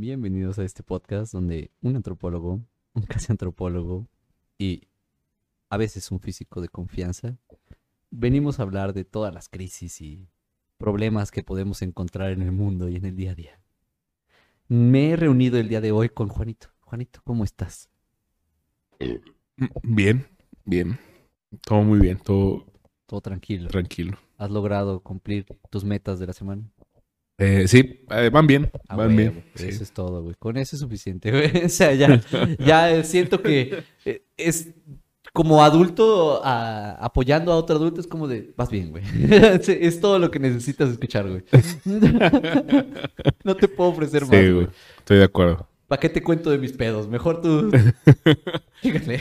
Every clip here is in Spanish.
Bienvenidos a este podcast donde un antropólogo, un casi antropólogo y a veces un físico de confianza venimos a hablar de todas las crisis y problemas que podemos encontrar en el mundo y en el día a día. Me he reunido el día de hoy con Juanito. Juanito, ¿cómo estás? Bien, bien. Todo muy bien, todo Todo tranquilo. tranquilo. ¿Has logrado cumplir tus metas de la semana? Eh, sí, eh, van bien, Ah, van bien. Eso sí. es todo, güey. Con eso es suficiente, güey. O sea, ya, ya siento que eh, es como adulto a- apoyando a otro adulto, es como de, vas bien, güey. Es todo lo que necesitas escuchar, güey. No te puedo ofrecer más, Sí, güey. güey. Estoy de acuerdo. ¿Para qué te cuento de mis pedos? Mejor tú. Fíjate.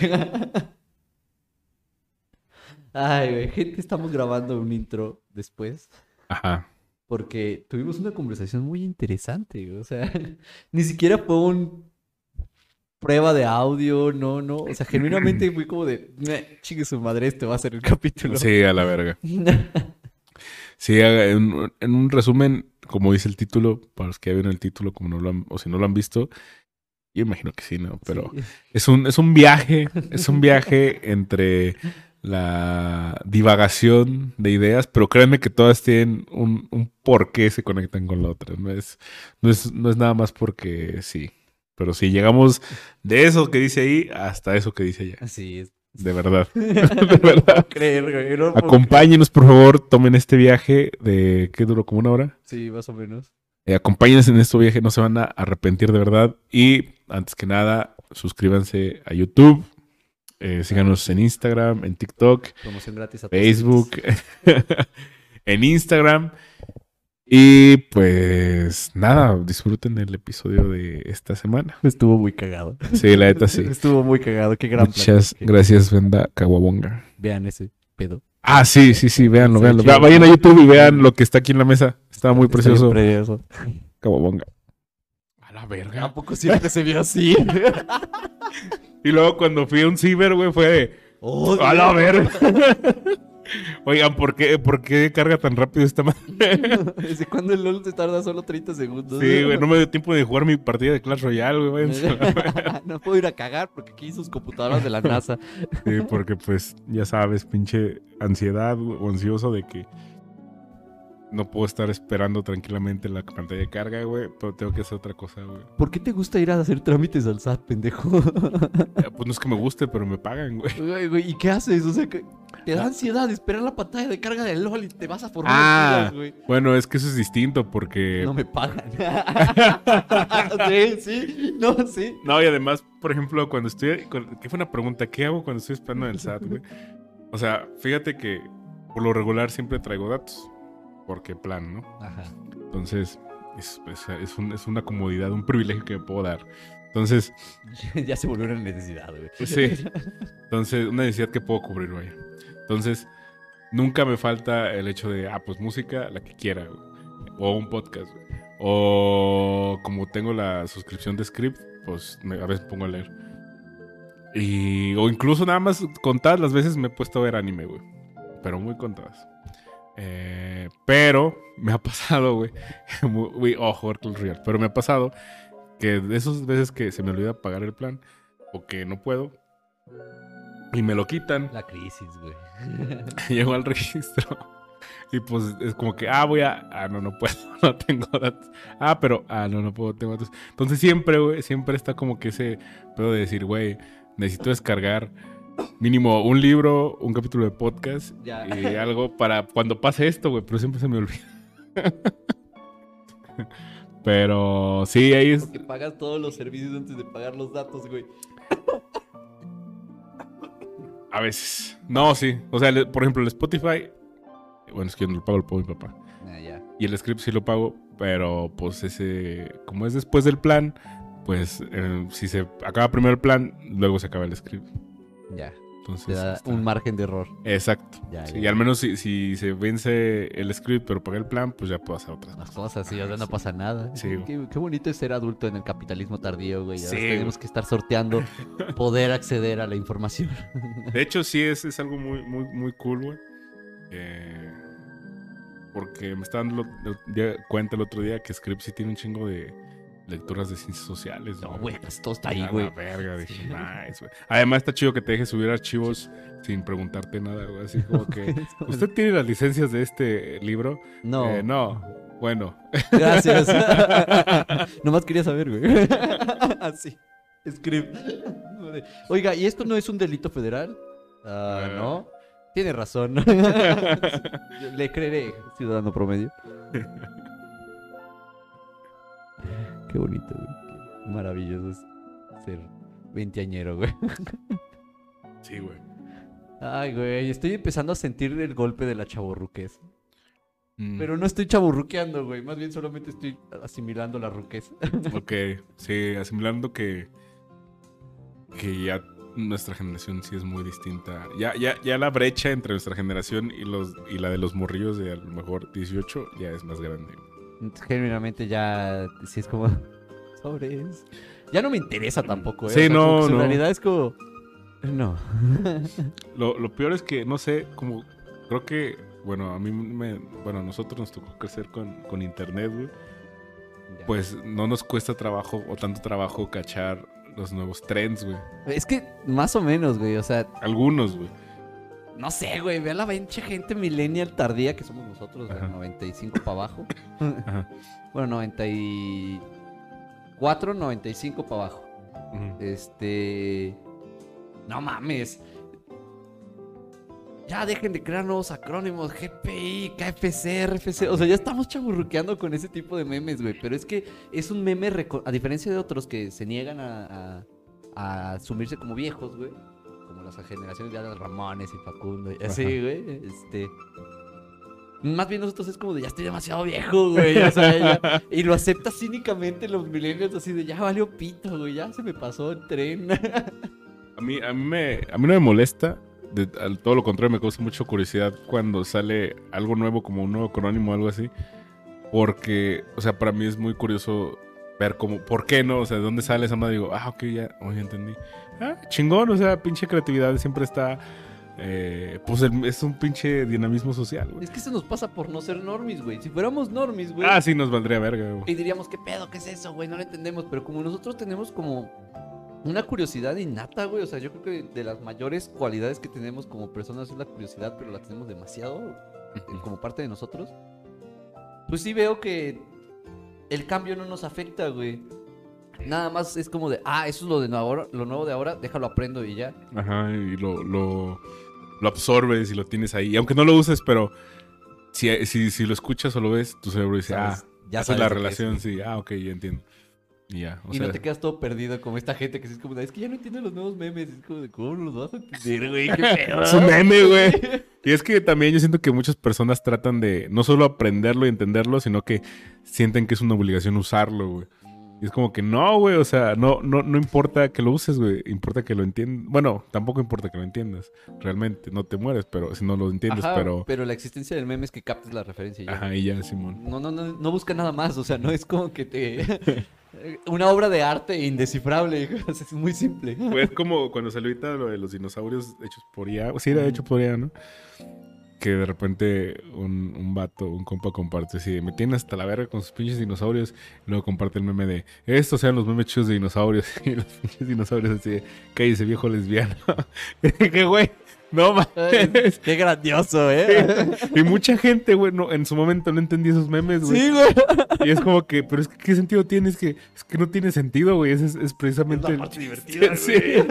Ay, güey. Gente, estamos grabando un intro después. Ajá. Porque tuvimos una conversación muy interesante. O sea, ni siquiera fue un prueba de audio, no, no. O sea, genuinamente fui como de, "Meh, chingue su madre, este va a ser el capítulo. Sí, a la verga. Sí, en, en un resumen, como dice el título, para los que ya vieron el título, como no lo han, o si no lo han visto, yo imagino que sí, ¿no? Pero Sí. es un, es un viaje, es un viaje entre la divagación de ideas, pero créanme que todas tienen un, un por qué se conectan con la otra. No es, no es, no es nada más porque sí. Pero sí, llegamos de eso que dice ahí hasta eso que dice allá. Así es. De verdad. De verdad. creer, güey. no Acompáñenos, por favor, tomen este viaje de, ¿qué duró? ¿Como una hora? creer. Sí, más o menos. Eh, acompáñenos en este viaje, no se van a arrepentir de verdad. Y antes que nada, suscríbanse a YouTube, eh, síganos en Instagram, en TikTok, Promoción gratis a todos. Facebook, en Instagram. Y pues nada, disfruten el episodio de esta semana. Estuvo muy cagado. Sí, la neta sí. Estuvo muy cagado. Qué gran Muchas gracias, Venda Kawabonga. Vean ese pedo. Ah, sí, sí, sí, véanlo, véanlo. chido. Vayan a YouTube y vean lo que está aquí en la mesa. Está muy precioso. precioso. Kawabonga. A la verga. ¿A poco siempre se vio así? Y luego cuando fui a un ciber, güey, fue de... Oh, A la verga. Oigan, ¿por qué, ¿por qué carga tan rápido esta madre? ¿Desde cuándo el LOL te tarda solo 30 segundos? Sí, güey, no me dio tiempo de jugar mi partida de Clash Royale, güey. no puedo ir a cagar porque aquí sus computadoras de la NASA. Sí, porque pues, ya sabes, pinche ansiedad o ansioso de que no puedo estar esperando tranquilamente la pantalla de carga, güey, pero tengo que hacer otra cosa, güey. ¿Por qué te gusta ir a hacer trámites al SAT, pendejo? Eh, Pues no es que me guste, pero me pagan, güey. ¿y qué haces? O sea, que te da ansiedad esperar la pantalla de carga del LOL y te vas a formar Ah. güey. Bueno, es que eso es distinto porque... No me pagan. sí, sí, no, sí. No, y además, por ejemplo, cuando estoy. ¿Qué fue una pregunta? ¿Qué hago cuando estoy esperando en el SAT, güey? O sea, fíjate que por lo regular siempre traigo datos. Porque plan, ¿no? Ajá. Entonces, es, es- es un- es una comodidad, un privilegio que me puedo dar. Entonces, ya se volvió una necesidad, güey. sí. Entonces, una necesidad que puedo cubrir, güey. Entonces, nunca me falta el hecho de, ah, pues música, la que quiera, güey. O un podcast, güey. O como tengo la suscripción de Script, pues me- a veces me pongo a leer. Y, o incluso nada más contadas las veces me he puesto a ver anime, güey. Pero muy contadas. Eh, pero me ha pasado, güey. muy- ojo, Royale. Pero me ha pasado que de esas veces que se me olvida pagar el plan o que no puedo y me lo quitan, La crisis, güey. llego al registro y pues es como que, ah, voy a, ah, no, no puedo, no tengo datos. Ah, pero, ah, no, no puedo, tengo datos. Entonces siempre, güey, siempre está como que ese pedo de decir, güey, necesito descargar mínimo un libro, un capítulo de podcast Ya. y algo para cuando pase esto, güey, pero siempre se me olvida. pero sí, ahí es... Porque pagas todos los servicios antes de pagar los datos, güey. A veces. No, sí. O sea, por ejemplo, el Spotify. Bueno, es que yo no lo pago, lo pago mi papá. Ah, ya. Y el script sí lo pago, pero pues ese. Como es después del plan, pues eh, si se acaba primero el plan, luego se acaba el script. Ya. Entonces. Te da está- un margen de error. Exacto. Ya, Sí, ya. y al menos si, si se vence el script, pero pagué el plan, pues ya puedo hacer otras Las cosas. cosas así, o sea, no pasa nada. Sí. Qué, qué bonito es ser adulto en el capitalismo tardío, güey. Ahora Sí, tenemos que estar sorteando poder acceder a la información. De hecho, sí, es, es algo muy, muy, muy cool, güey. Eh, porque me estaba dando cuenta el otro día que Script sí tiene un chingo de, lecturas de ciencias sociales. No, güey, casi todo está ahí, güey. verga, dije, Sí. nice, güey. Además está chido que te dejes subir archivos sin preguntarte nada, güey. Así como que, ¿usted tiene las licencias de este libro? No, Eh, no. Bueno, gracias. Nomás quería saber, güey. Así. Script. Oiga, ¿y esto no es un delito federal? Ah, Ah. no. Tiene razón. Le creeré, ciudadano promedio. Qué bonito, güey. Qué maravilloso es ser veinteañero, güey. sí, güey. Ay, güey, estoy empezando a sentir el golpe de la chaborruquez. Mm, Pero no estoy chaburruqueando, güey. Más bien solamente estoy asimilando la ruquez. Ok, sí, asimilando que, que ya nuestra generación sí es muy distinta. Ya, ya, ya la brecha entre nuestra generación y, los, y la de los morrillos de a lo mejor 18 ya es más grande. Genuinamente ya, sí es como... Sobres. Ya no me interesa tampoco, ¿eh? Sí, O sea, no, que En no. realidad es como... No. Lo, lo peor es que, no sé, como creo que, bueno, a mí me, bueno, a nosotros nos tocó crecer con, con internet, güey. Pues no nos cuesta trabajo o tanto trabajo cachar los nuevos trends, güey. Es que más o menos, güey. O sea, Algunos, güey. No sé, güey. Ve a la pinche gente millennial tardía que somos nosotros, del 95 para abajo. Ajá. Bueno, 94, 95 para abajo. Este. No mames. Ya dejen de crear nuevos acrónimos. GPI, KFC, RFC. O sea, ya estamos chaburruqueando con ese tipo de memes, güey. Pero es que es un meme, a diferencia de otros que se niegan a, a- a asumirse como viejos, güey. Como las generaciones ya de Ramones y Facundo y así, güey. Este. Más bien nosotros es como de ya estoy demasiado viejo, güey. o sea, ya- y lo acepta cínicamente los millennials así de ya valió pito, güey. Ya se me pasó el tren. A mí, a mí, me, a mí no me molesta. De, al todo lo contrario, me causa mucha curiosidad cuando sale algo nuevo, como un nuevo acrónimo o algo así. Porque, o sea, para mí es muy curioso ver cómo, ¿por qué no? O sea, ¿de dónde sale esa madre? Digo, ah, ok, ya, oh, ya entendí. Ah, chingón, o sea, pinche creatividad siempre está. eh, pues el- es un pinche dinamismo social, güey. Es que se nos pasa por no ser normis, güey. Si fuéramos normis, güey. Ah, sí, nos valdría verga, güey. Y diríamos, ¿qué pedo? ¿Qué es eso, güey? No lo entendemos. Pero como nosotros tenemos como una curiosidad innata, güey. O sea, yo creo que de las mayores cualidades que tenemos como personas es la curiosidad, pero la tenemos demasiado eh, como parte de nosotros. Pues sí veo que el cambio no nos afecta, güey. Nada más es como de, ah, eso es lo de ahora, lo nuevo de ahora, déjalo aprendo y ya. Ajá, y lo, lo, lo absorbes y lo tienes ahí. Aunque no lo uses, pero si, si, si lo escuchas o lo ves, tu cerebro dice, Sabes, ah, ya esa sabes es la es, relación, sí. Ah, ok, ya entiendo. Y ya, o y sea, no te quedas todo perdido como esta gente que es como, de, es que ya no entiendo los nuevos memes. Es como de, ¿cómo los vas a entender, güey? Es un meme, güey. Y es que también yo siento que muchas personas tratan de no solo aprenderlo y entenderlo, sino que sienten que es una obligación usarlo, güey. Y es como que no, güey, o sea, no, no, no importa que lo uses, güey, importa que lo entiendas. Bueno, tampoco importa que lo entiendas, realmente, no te mueres, pero si no lo entiendes, Ajá, pero... la existencia del meme es que captes la referencia y ya. Ajá, y ya, Simón. No, no, no, no busca nada más, o sea, no es como que te... Una obra de arte indescifrable, o es muy simple. Pues como cuando salió ahorita lo de los dinosaurios hechos por IA. Sí, era hecho por IA, ¿no? Que de repente un, un vato, un compa comparte así, me tiene hasta la verga con sus pinches dinosaurios. Y luego comparte el meme de, estos sean los memes chidos de dinosaurios. Y los pinches dinosaurios así, de, cállese viejo lesbiano. Dije, güey, no mames. Qué grandioso, ¿eh? Y mucha gente, güey, no, en su momento no entendía esos memes, güey. Sí, güey. Y es como que, pero es que, ¿qué sentido tiene? Es que, es que no tiene sentido, güey. Es, es, es precisamente... Es la el- parte divertida, Sí, güey.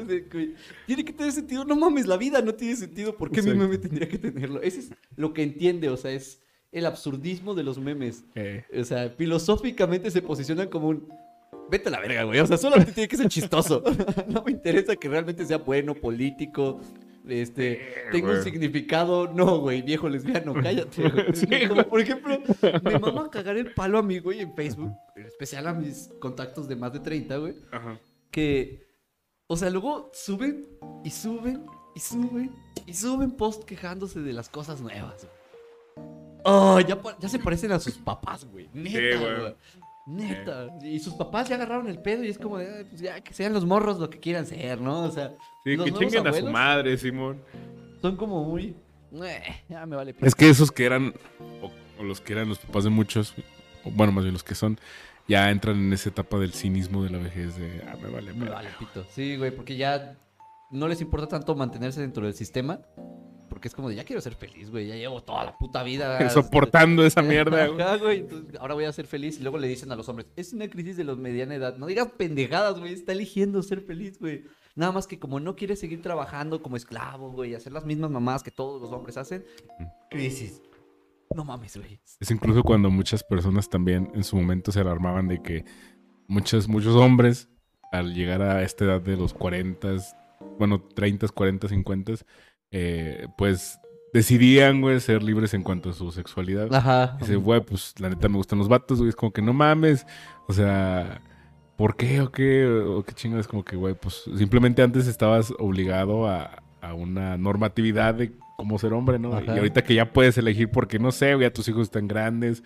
Sí, güey. Tiene que tener sentido. No mames, la vida no tiene sentido. ¿Por qué mi meme tendría que tenerlo? Ese es lo que entiende, o sea, es el absurdismo de los memes. Eh, O sea, filosóficamente se posicionan como un... Vete a la verga, güey. O sea, solamente tiene que ser chistoso. no me interesa que realmente sea bueno, político, este, tenga un güey. significado. No, güey, viejo lesbiano, cállate, güey. Sí, como, por ejemplo, me mama cagar el palo a mí, güey, en Facebook. En especial a mis contactos de más de 30, güey. ajá. Que, o sea, luego suben y suben y suben y suben post quejándose de las cosas nuevas. güey. Oh, ya, se parecen a sus papás, güey. Neta, Sí, güey. Neta. Y sus papás ya agarraron el pedo y es como de, "Ay, pues ya que sean los morros lo que quieran ser, ¿no? O sea, Sí, los que chinguen a su madre, Simón. Son como muy, "Eh, ya me vale. Es que esos que eran, o, o los que eran los papás de muchos, o bueno, más bien los que son, ya entran en esa etapa del cinismo de la vejez de, ah, me vale, Me vale, pito. Sí, güey, porque ya no les importa tanto mantenerse dentro del sistema. Porque es como de, ya quiero ser feliz, güey. Ya llevo toda la puta vida. Soportando esa mierda, güey. Ajá, güey. Entonces, ahora voy a ser feliz. Y luego le dicen a los hombres, es una crisis de los mediana edad. No digas pendejadas, güey. Está eligiendo ser feliz, güey. Nada más que como no quiere seguir trabajando como esclavo, güey, hacer las mismas mamás que todos los hombres hacen, crisis. No mames, güey. Es incluso cuando muchas personas también en su momento se alarmaban de que muchos, muchos hombres, al llegar a esta edad de los 40, bueno, 30, 40, 50, eh, pues decidían, güey, ser libres en cuanto a su sexualidad. Ajá. Dice, güey, pues la neta me gustan los vatos, güey. Es como que no mames. O sea, ¿por qué o qué? O qué chingo. Es como que, güey, pues simplemente antes estabas obligado a, a una normatividad de cómo ser hombre, ¿no? Ajá. Y ahorita que ya puedes elegir porque, no sé, güey, ya tus hijos están grandes.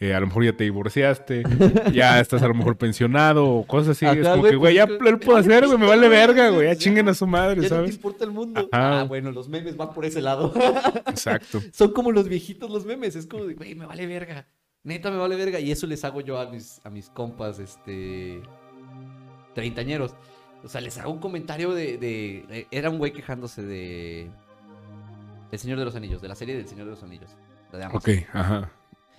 Eh, a lo mejor ya te divorciaste, ya estás a lo mejor pensionado o cosas así. es Ajá, como güey, que, güey, pues ya es que- lo puedo hacer, güey, me vale verga, güey, ya chinguen a su madre, Ya no te ¿sabes? importa el mundo. Ajá. Ah, bueno, los memes van por ese lado. Exacto. Son como los viejitos los memes. Es como de, güey, me vale verga. Neta, me vale verga. Y eso les hago yo a mis, a mis compas, este. Treintañeros. O sea, les hago un comentario de. de- eh, era un güey quejándose de. El Señor de los Anillos, de la serie del Señor de los Anillos. La de Amazon. Ok, ajá.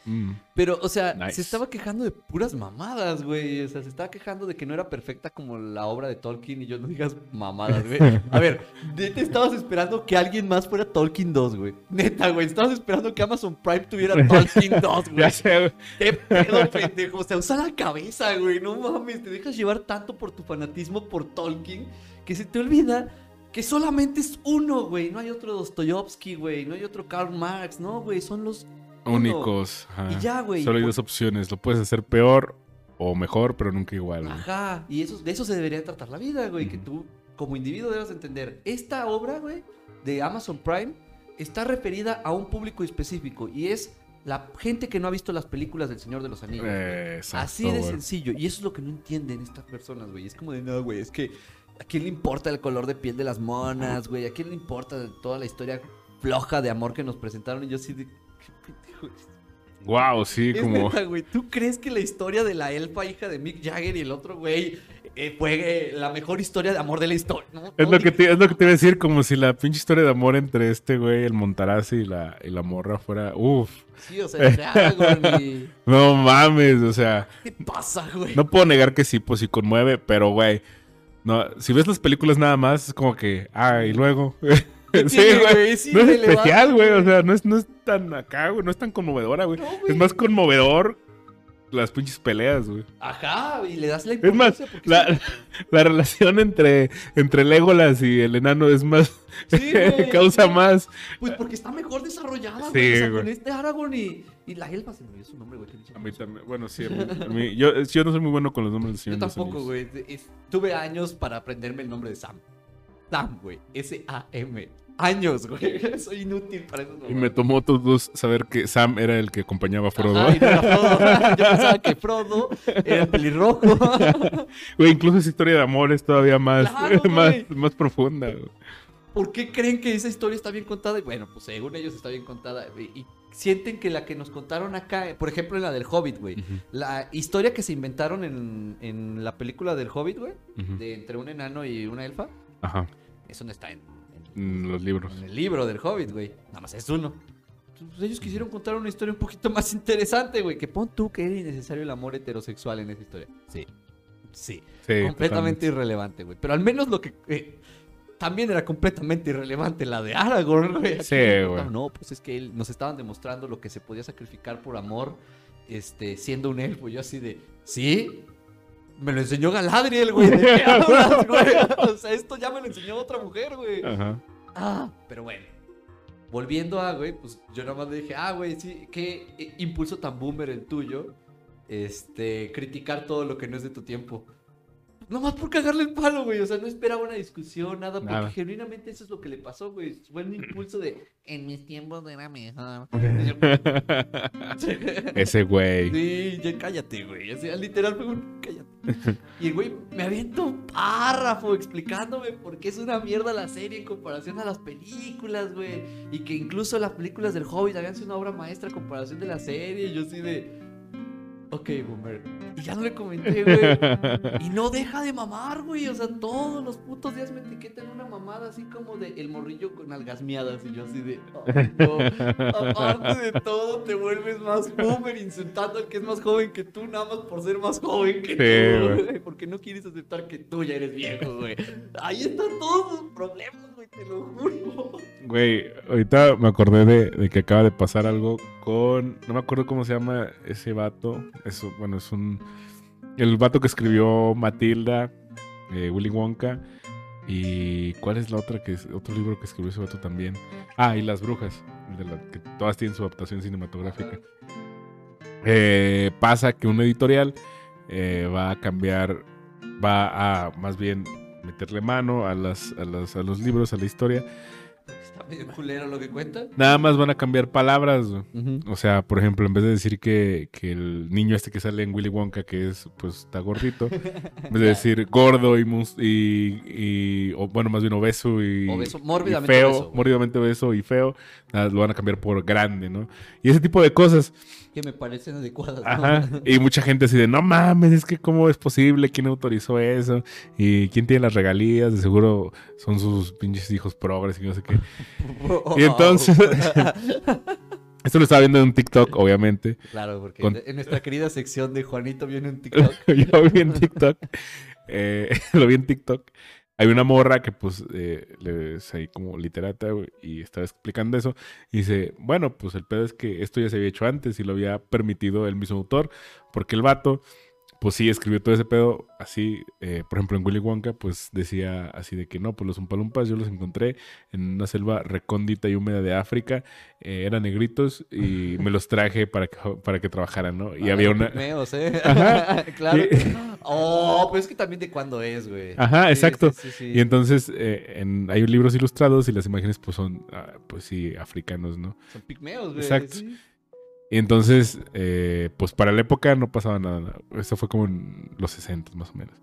Mm. Pero, o sea, Nice. se estaba quejando de puras mamadas, güey. O sea, se estaba quejando de que no era perfecta como la obra de Tolkien y yo no digas mamadas, güey. A ver, neta estabas esperando que alguien más fuera Tolkien 2, güey. Neta, güey. Estabas esperando que Amazon Prime tuviera Tolkien 2, güey. Ya sé, güey. ¿Qué pedo, pendejo? O sea, usa la cabeza, güey. No mames, te dejas llevar tanto por tu fanatismo por Tolkien que se te olvida que solamente es uno, güey. No hay otro Dostoyevsky, güey. No hay otro Karl Marx, no, güey. Son los. Únicos. ajá. Y ya, güey. Solo hay Por- dos opciones. Lo puedes hacer peor o mejor, pero nunca igual. güey. Ajá, y eso, de eso se debería tratar la vida, güey. Que tú, como individuo, debes entender. Esta obra, güey, de Amazon Prime, está referida a un público específico. Y es la gente que no ha visto las películas del Señor de los Anillos. exacto, Así de güey. sencillo. Y eso es lo que no entienden estas personas, güey. Es como de, no, güey, es que ¿a quién le importa el color de piel de las monas, güey? ¿A quién le importa toda la historia floja de amor que nos presentaron? Y yo así Wow, sí, Es como. neta, güey. ¿Tú crees que la historia de la elfa hija de Mick Jagger y el otro güey eh, fue eh, la mejor historia de amor de la historia? No, Es no lo, que te, es lo que te iba a decir, como si la pinche historia de amor entre este güey, el Montarazzi y la, y la morra fuera. Uf, Sí, o sea, no mames, o sea. ¿Qué pasa, güey? No puedo negar que sí, pues sí conmueve, pero güey. No, si ves las películas nada más, es como que. Ah, y luego. sí, tiene, güey. no es especial, güey. O sea, no es, no es tan acá, güey. No es tan conmovedora, güey. No, es más conmovedor las pinches peleas, güey. Ajá, y le das la Es más, importancia la, la relación entre, entre Legolas y el enano es más. Sí, güey, causa sí. más. Pues porque está mejor desarrollada, Sí, güey. O sea, güey. con este Aragorn y, y la elfa se me olvidó su nombre, güey. A mí también. Bueno, sí, a mí, a mí- yo, yo no soy muy bueno con los nombres Yo señor. de los tampoco, güey. Tuve años para aprenderme el nombre de Sam. Sam, güey. S-A-M. Años, güey. Soy inútil para eso. Y me tomó todos saber que Sam era el que acompañaba a Frodo. Ay, no era Frodo. Yo pensaba que Frodo era el pelirrojo. Güey, incluso esa historia de amor es todavía más, Claro, más, más profunda. güey. ¿Por qué creen que esa historia está bien contada? Bueno, pues según ellos está bien contada. Y sienten que la que nos contaron acá, por ejemplo, en la del Hobbit, güey. La historia que se inventaron en, en la película del Hobbit, güey, de entre un enano y una elfa, Ajá, eso no está en, los libros. en el libro del Hobbit, güey. Nada más es uno. Entonces, ellos quisieron contar una historia un poquito más interesante, güey. Que pon tú que era innecesario el amor heterosexual en esa historia. Sí. Sí. Sí, completamente irrelevante, güey. Pero al menos lo que. eh, también era completamente irrelevante la de Aragorn, güey. Sí, güey. No, pues es que él- nos estaban demostrando lo que se podía sacrificar por amor, este, siendo un elfo. Yo así de, ¿sí? Me lo enseñó Galadriel, güey. ¿De qué hablas, güey? O sea, esto ya me lo enseñó otra mujer, güey. Ajá. Ah, pero bueno. Volviendo a, güey, pues yo nada más dije, ah, güey, sí, qué impulso tan boomer el tuyo. Este, criticar todo lo que no es de tu tiempo. Nomás por cagarle el palo, güey. O sea, no esperaba una discusión, nada, porque Nada. genuinamente eso es lo que le pasó, güey. Fue un impulso de, en mis tiempos era mejor. Ese güey. Sí, ya cállate, güey. O sea, literal fue un cállate. Y el güey me avienta un párrafo explicándome por qué es una mierda la serie en comparación a las películas, güey. Y que incluso las películas del Hobbit habían sido una obra maestra a comparación de la serie. Y yo así de. Ok, boomer. Y ya no le comenté, güey. Y no deja de mamar, güey. O sea, todos los putos días me etiquetan una mamada así como de el morrillo con algas miadas. Y yo así de, "Ay, no. Aparte de todo, te vuelves más boomer insultando al que es más joven que tú, nada más por ser más joven que Sí, tú, güey. Porque no quieres aceptar que tú ya eres viejo, güey. Ahí están todos los problemas, te lo juro. Güey, ahorita me acordé de, que acaba de pasar algo con. No me acuerdo cómo se llama ese vato. Es, bueno, es un. El vato que escribió Matilda, eh, Willy Wonka. ¿Y cuál es la otra que es, otro libro que escribió ese vato también? Ah, y Las Brujas, de la, que todas tienen su adaptación cinematográfica. Eh, pasa que un editorial eh, va a cambiar, va a más bien meterle mano a, las, a, las- a los libros, a la historia. Medio culero lo que cuentan. Nada más van a cambiar palabras. O sea, por ejemplo, en vez de decir que, que el niño este que sale en Willy Wonka, que es, pues, está gordito, en vez de decir gordo y, y, y- o, bueno, más bien obeso y, Obeso, y mórbidamente feo, obeso, mórbidamente obeso y feo, nada, lo van a cambiar por grande, ¿no? Y ese tipo de cosas. Que me parecen adecuadas. Y mucha gente así de, no mames, es que cómo es posible, quién autorizó eso y quién tiene las regalías, de seguro son sus pinches hijos progres y no sé qué. Y entonces- Esto lo estaba viendo en un TikTok, obviamente. Claro, porque Con- en nuestra querida sección de Juanito viene un TikTok. Yo vi en TikTok. eh, lo vi en TikTok. Hay una morra que, pues, eh, le- ahí como literata, güey, y estaba explicando eso. Y dice, bueno, pues el pedo es que esto ya se había hecho antes y lo había permitido el mismo autor, porque el vato, pues sí, escribió todo ese pedo así. eh, por ejemplo, en Willy Wonka, pues decía así de que no, pues los Umpalumpas yo los encontré en una selva recóndita y húmeda de África. eh, eran negritos y me los traje para que, para que trabajaran, ¿no? Y Ah, había una... pigmeos, ¿eh? Ajá. claro. Y- Oh, pues es que también de cuándo es, güey. Ajá, Sí, exacto. sí, sí, sí. Y entonces eh, en- hay libros ilustrados y las imágenes pues son, ah, pues sí, africanos, ¿no? Son pigmeos, güey. Exacto. Y entonces, eh, pues para la época no pasaba nada. Esto fue como en los 60 más o menos.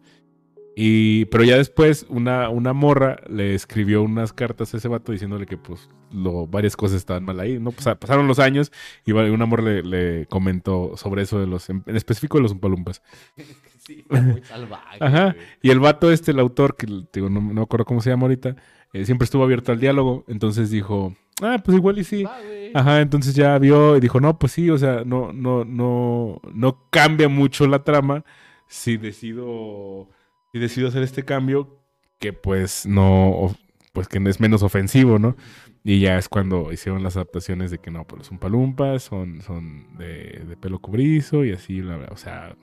Y, pero ya después una, una morra le escribió unas cartas a ese vato diciéndole que pues lo, varias cosas estaban mal ahí. ¿no? Pues, pasaron los años y una morra le, le comentó sobre eso de los, en, en específico de los Umpalumpas. Sí, está muy salvaje. Ajá. güey. Y el vato este, el autor, que digo, no, no me acuerdo cómo se llama ahorita, eh, siempre estuvo abierto al diálogo. Entonces dijo, ah, pues igual y sí. Va, Ajá, entonces ya vio y dijo, no, pues sí, o sea, no, no, no, no cambia mucho la trama si decido, si decido hacer este cambio, que pues no, pues que no es menos ofensivo, ¿no? Y ya es cuando hicieron las adaptaciones de que no, pues los Umpalumpas son, son de, de pelo cobrizo y así, o sea,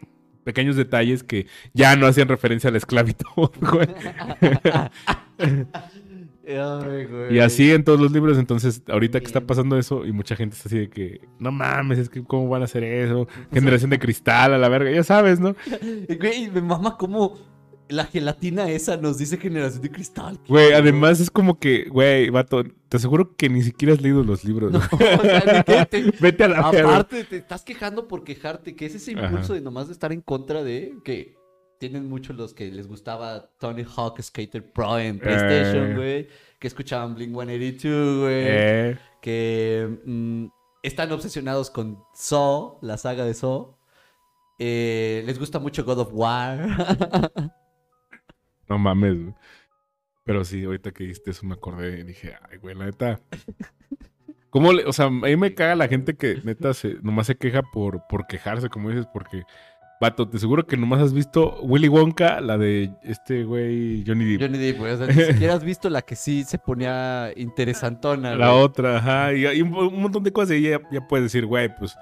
pequeños detalles que ya no hacían referencia a la esclavitud, güey. Ay, güey. Y así en todos los libros, entonces ahorita que está pasando eso y mucha gente está así de que, no mames, es que cómo van a hacer eso, generación de cristal a la verga, ya sabes, ¿no? Güey, me mama como la gelatina esa nos dice generación de cristal. Güey, además es como que, güey, vato, te aseguro que ni siquiera has leído los libros. No, o sea, ¿de qué te- Vete a la. Aparte, te estás quejando por quejarte, que es ese impulso Ajá. de nomás de estar en contra de que tienen muchos los que les gustaba Tony Hawk Skater Pro en PlayStation, Eh. güey, que escuchaban Blink 182, güey, Eh, que mm, están obsesionados con Saw, la saga de Saw. Eh, les gusta mucho God of War. no mames, güey. Pero sí, ahorita que dijiste eso me acordé y dije, ay, güey, la neta. ¿Cómo le, o sea, a mí me caga la gente que neta se, nomás se queja por, por quejarse, como dices, porque, vato, te seguro que nomás has visto Willy Wonka, la de este güey Johnny Depp. Johnny Depp, güey, o sea, ni siquiera has visto la que sí se ponía interesantona, La güey. otra, ajá, y hay un, un montón de cosas y ya, ya puedes decir, güey, pues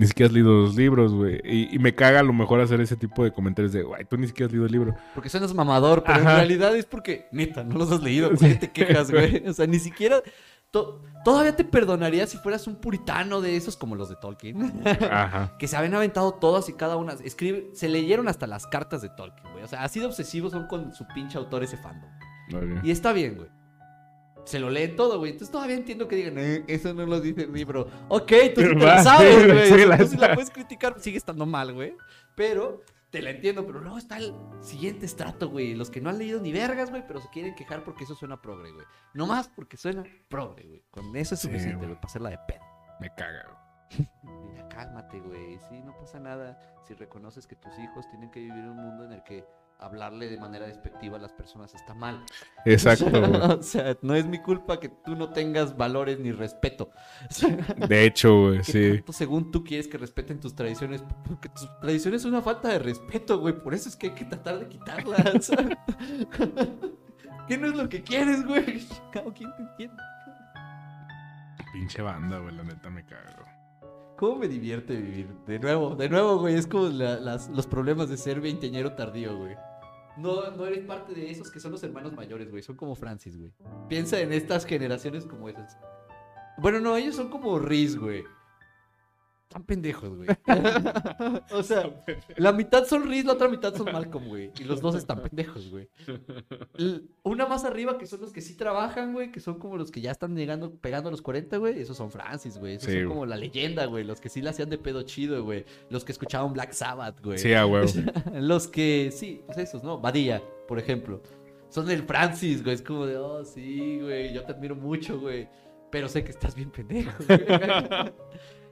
ni siquiera has leído los libros, güey. Y, y me caga a lo mejor hacer ese tipo de comentarios de, güey, tú ni siquiera has leído el libro. Porque suenas mamador, pero Ajá. en realidad es porque, neta, no los has leído. ¿Por qué te quejas, güey? O sea, ni siquiera. To- Todavía te perdonaría si fueras un puritano de esos como los de Tolkien. Ajá. que se habían aventado todas y cada una. Escribe, se leyeron hasta las cartas de Tolkien, güey. O sea, así de obsesivos son con su pinche autor ese fandom. Y está bien, güey. Se lo leen todo, güey. Entonces todavía entiendo que digan, eh, eso no lo dice el libro. Ok, tú sí te la sabes, güey. tú sí la puedes criticar, sigue estando mal, güey. Pero te la entiendo. Pero luego está el siguiente estrato, güey. Los que no han leído ni vergas, güey, pero se quieren quejar porque eso suena progre, güey. No más porque suena progre, güey. Con eso es suficiente, güey. para hacerla de pedo. Me caga, güey. Ya cálmate, güey. Sí, no pasa nada. Si reconoces que tus hijos tienen que vivir un mundo en el que hablarle de manera despectiva a las personas está mal. Exacto, o sea, no es mi culpa que tú no tengas valores ni respeto. De hecho, güey, sí. tanto según tú quieres que respeten tus tradiciones, porque tus tradiciones son una falta de respeto, güey. Por eso es que hay que tratar de quitarlas. ¿Qué no es lo que quieres, güey? ¿Quién te entiende? Pinche banda, güey, la neta me cago. ¿Cómo me divierte vivir? De nuevo, de nuevo, güey. Es como la- las- los problemas de ser veinteañero tardío, güey. No, no eres parte de esos que son los hermanos mayores, güey. Son como Francis, güey. Piensa en estas generaciones como esas. Bueno, no, ellos son como Riz, güey. Están pendejos, güey. o sea, la mitad son Riz, la otra mitad son Malcolm, güey. Y los dos están pendejos, güey. Una más arriba que son los que sí trabajan, güey, que son como los que ya están llegando, pegando a los 40, güey. Esos son Francis, güey. Esos Sí, son güey. como la leyenda, güey. Los que sí la hacían de pedo chido, güey. Los que escuchaban Black Sabbath, güey. Sí, a huevo. los que, sí, pues esos, ¿no? Badilla, por ejemplo. Son el Francis, güey. Es como de, oh, sí, güey. Yo te admiro mucho, güey. Pero sé que estás bien pendejo, güey.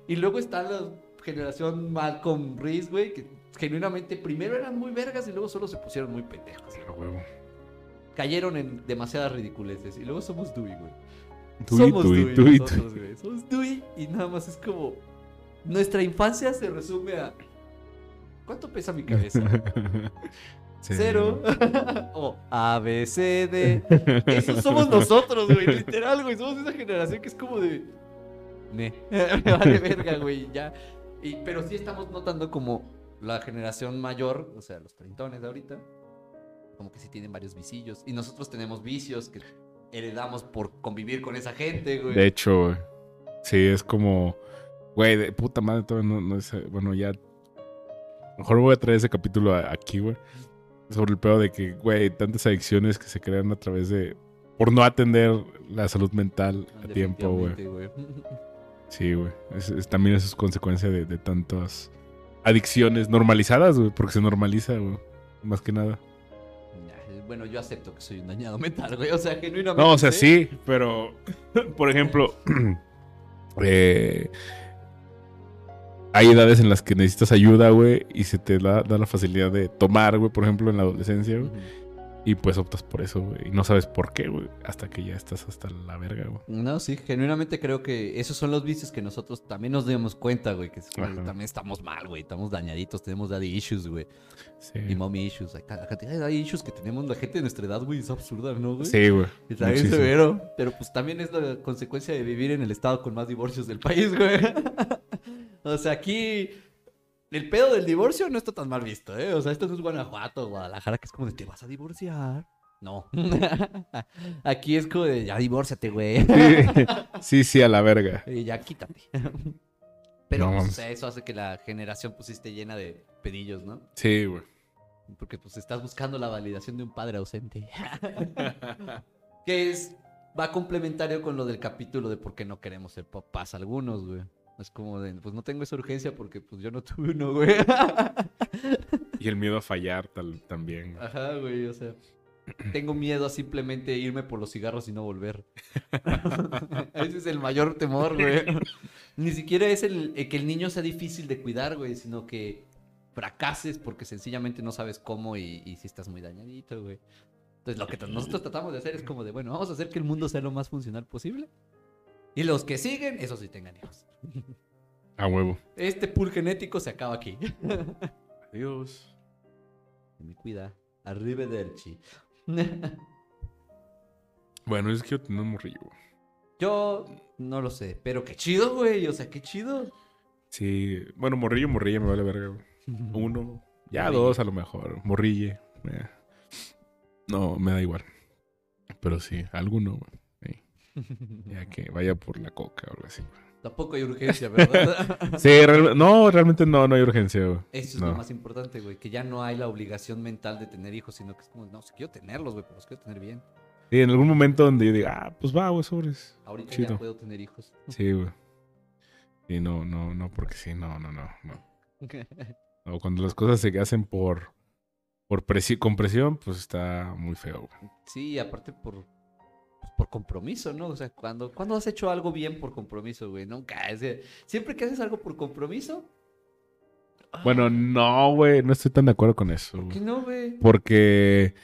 y luego está la generación Malcolm Reese, güey, que genuinamente primero eran muy vergas y luego solo se pusieron muy pendejos. A huevo. Cayeron en demasiadas ridiculeces. Y luego somos Dewey, güey. Somos Dewey, nosotros, güey. Somos Dewey y nada más es como... Nuestra infancia se resume a... ¿Cuánto pesa mi cabeza? Sí. Cero. o A, B, C, D. Esos somos nosotros, güey. Literal, güey. Somos esa generación que es como de. Me. Me vale verga, güey. Ya. Y, pero sí estamos notando como la generación mayor, o sea, los treintones de ahorita, como que sí tienen varios vicillos. Y nosotros tenemos vicios que heredamos por convivir con esa gente, güey. De hecho, güey. Sí, es como. Güey, de puta madre, todavía no, no es. Bueno, ya. Mejor voy a traer ese capítulo a- aquí, güey. Sobre el pedo de que, güey, tantas adicciones que se crean a través de. Por no atender la salud mental a tiempo, güey. Sí, güey. Es, es- también eso es consecuencia de, de tantas adicciones normalizadas, güey. Porque se normaliza, güey. Más que nada. Bueno, yo acepto que soy un dañado mental, güey. O sea, genuinamente. No, o sea, sí, pero. Por ejemplo. eh, hay edades en las que necesitas ayuda, güey, y se te da, da la facilidad de tomar, güey, por ejemplo, en la adolescencia, güey. Y pues optas por eso, güey. Y no sabes por qué, güey. Hasta que ya estás hasta la verga, güey. No, sí, genuinamente creo que esos son los vicios que nosotros también nos damos cuenta, güey. Que también estamos mal, güey. Estamos dañaditos, tenemos daddy issues, güey. Sí. Y mommy issues. La ca- la cantidad de daddy issues que tenemos la gente de nuestra edad, güey, es absurda, ¿no, güey? Sí, güey. Está bien severo. Pero pues también es la consecuencia de vivir en el estado con más divorcios del país, güey. o sea, aquí. El pedo del divorcio no está tan mal visto, ¿eh? O sea, esto no es Guanajuato, Guadalajara, que es como de te vas a divorciar. No. Aquí es como de ya divórciate, güey. Sí, sí, sí, a la verga. Y ya quítate. Pero No pues, o sea, eso hace que la generación pues esté llena de pedillos, ¿no? Sí, güey. Porque pues estás buscando la validación de un padre ausente. que es va complementario con lo del capítulo de por qué no queremos ser papás algunos, güey. Es como de, pues no tengo esa urgencia porque pues yo no tuve uno, güey. Y el miedo a fallar tal, también. güey. Ajá, güey, o sea, tengo miedo a simplemente irme por los cigarros y no volver. Ese es el mayor temor, güey. Ni siquiera es el, el que el niño sea difícil de cuidar, güey, sino que fracases porque sencillamente no sabes cómo y, y si estás muy dañadito, güey. Entonces, lo que nosotros tratamos de hacer es como de, bueno, vamos a hacer que el mundo sea lo más funcional posible. Y los que siguen, esos sí tengan hijos. A huevo. Este pool genético se acaba aquí. Adiós. Me cuida. Arrivederci. Bueno, es que yo tengo un morrillo. güey. Yo no lo sé, pero qué chido, güey. O sea, qué chido. Sí. Bueno, morrillo, morrilla, me vale verga, güey. Uno. Ya dos a lo mejor. Morrille. eh. No, me da igual. Pero sí, alguno, güey. Ya que vaya por la coca o algo así. Tampoco hay urgencia, ¿verdad? Sí, real- no, realmente no, no hay urgencia, güey. Eso es No. lo más importante, güey. Que ya no hay la obligación mental de tener hijos, sino que es como, no, sí quiero tenerlos, güey, pero los quiero tener bien. Sí, en algún momento donde yo diga, ah, pues va, güey, sobres. Ahorita Chido. ya puedo tener hijos. Sí, güey. Sí, no, no, no, porque sí, no, no, no, no. No, cuando las cosas se hacen por, por presi- con presión, pues está muy feo, güey. sí, aparte por, por compromiso, ¿no? O sea, cuando, cuando has hecho algo bien por compromiso, güey, nunca. es siempre que haces algo por compromiso. ah, Bueno, no, güey, no estoy tan de acuerdo con eso. ¿Por qué no, güey? Porque...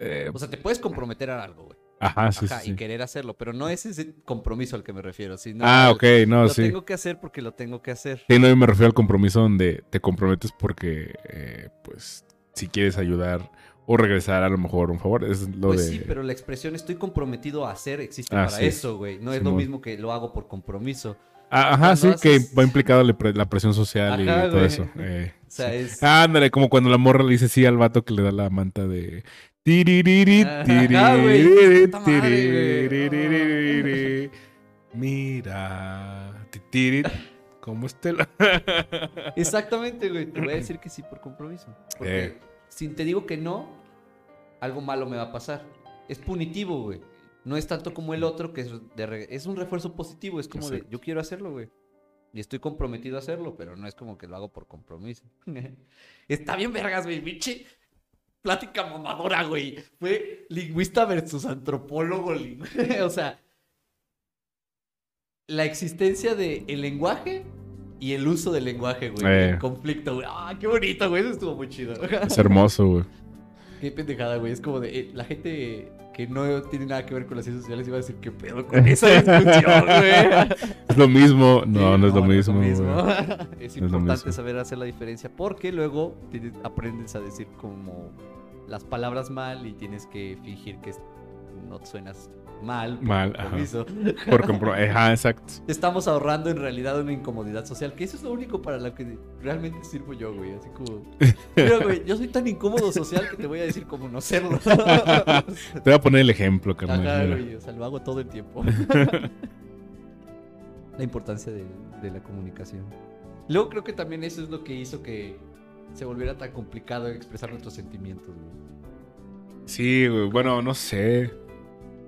eh, O sea, te puedes comprometer a algo, güey. ajá, sí, Ajá, sí, y sí. querer hacerlo, pero no es ese compromiso al que me refiero, sino Ah, ok, no, lo sí. tengo que hacer porque lo tengo que hacer. Sí, no, yo me refiero al compromiso donde te comprometes porque, eh, pues, si quieres ayudar o regresar a lo mejor un favor, es lo Pues de... sí, pero la expresión estoy comprometido a hacer existe Ah, para sí. eso, güey. No es lo mismo que lo hago por compromiso. Ah, ajá, sí, haces- que va implicado la, pre- la presión social y todo güey. eso. eh, O sea, sí. es... Ándale, como cuando la morra le dice sí al vato que le da la manta de... Mira, ¿cómo está la... Exactamente, güey. Te voy a decir que sí por compromiso. Porque Eh. Si te digo que no, algo malo me va a pasar. Es punitivo, güey. No es tanto como el otro, que es, de re- es un refuerzo positivo. Es como de, yo quiero hacerlo, güey. Y estoy comprometido a hacerlo, pero no es como que lo hago por compromiso. Está bien vergas, güey. Pinche plática mamadora, güey. Fue lingüista versus antropólogo. o sea, la existencia del lenguaje y el uso del lenguaje, güey. Eh. El conflicto, güey. Ah, qué bonito, güey. Eso estuvo muy chido. Es hermoso, güey. Qué pendejada, güey. Es como de eh, la gente que no tiene nada que ver con las ciencias sociales iba a decir qué pedo con esa discusión, güey. Es lo mismo. No, Sí, no es lo mismo. Es es lo importante mismo. saber hacer la diferencia porque luego aprendes a decir como las palabras mal y tienes que fingir que es- no suenas mal. por Mal, ajá. compromiso. Por compro... Ajá, exacto. Estamos ahorrando en realidad una incomodidad social, que eso es lo único para lo que realmente sirvo yo, güey. Así como, mira, güey, yo soy tan incómodo social que te voy a decir cómo no serlo. Te voy a poner el ejemplo, carnal. Ajá, güey, o sea, lo hago todo el tiempo. la importancia de, de la comunicación. Luego creo que también eso es lo que hizo que se volviera tan complicado expresar nuestros sentimientos, güey. Sí, güey. Bueno, no sé.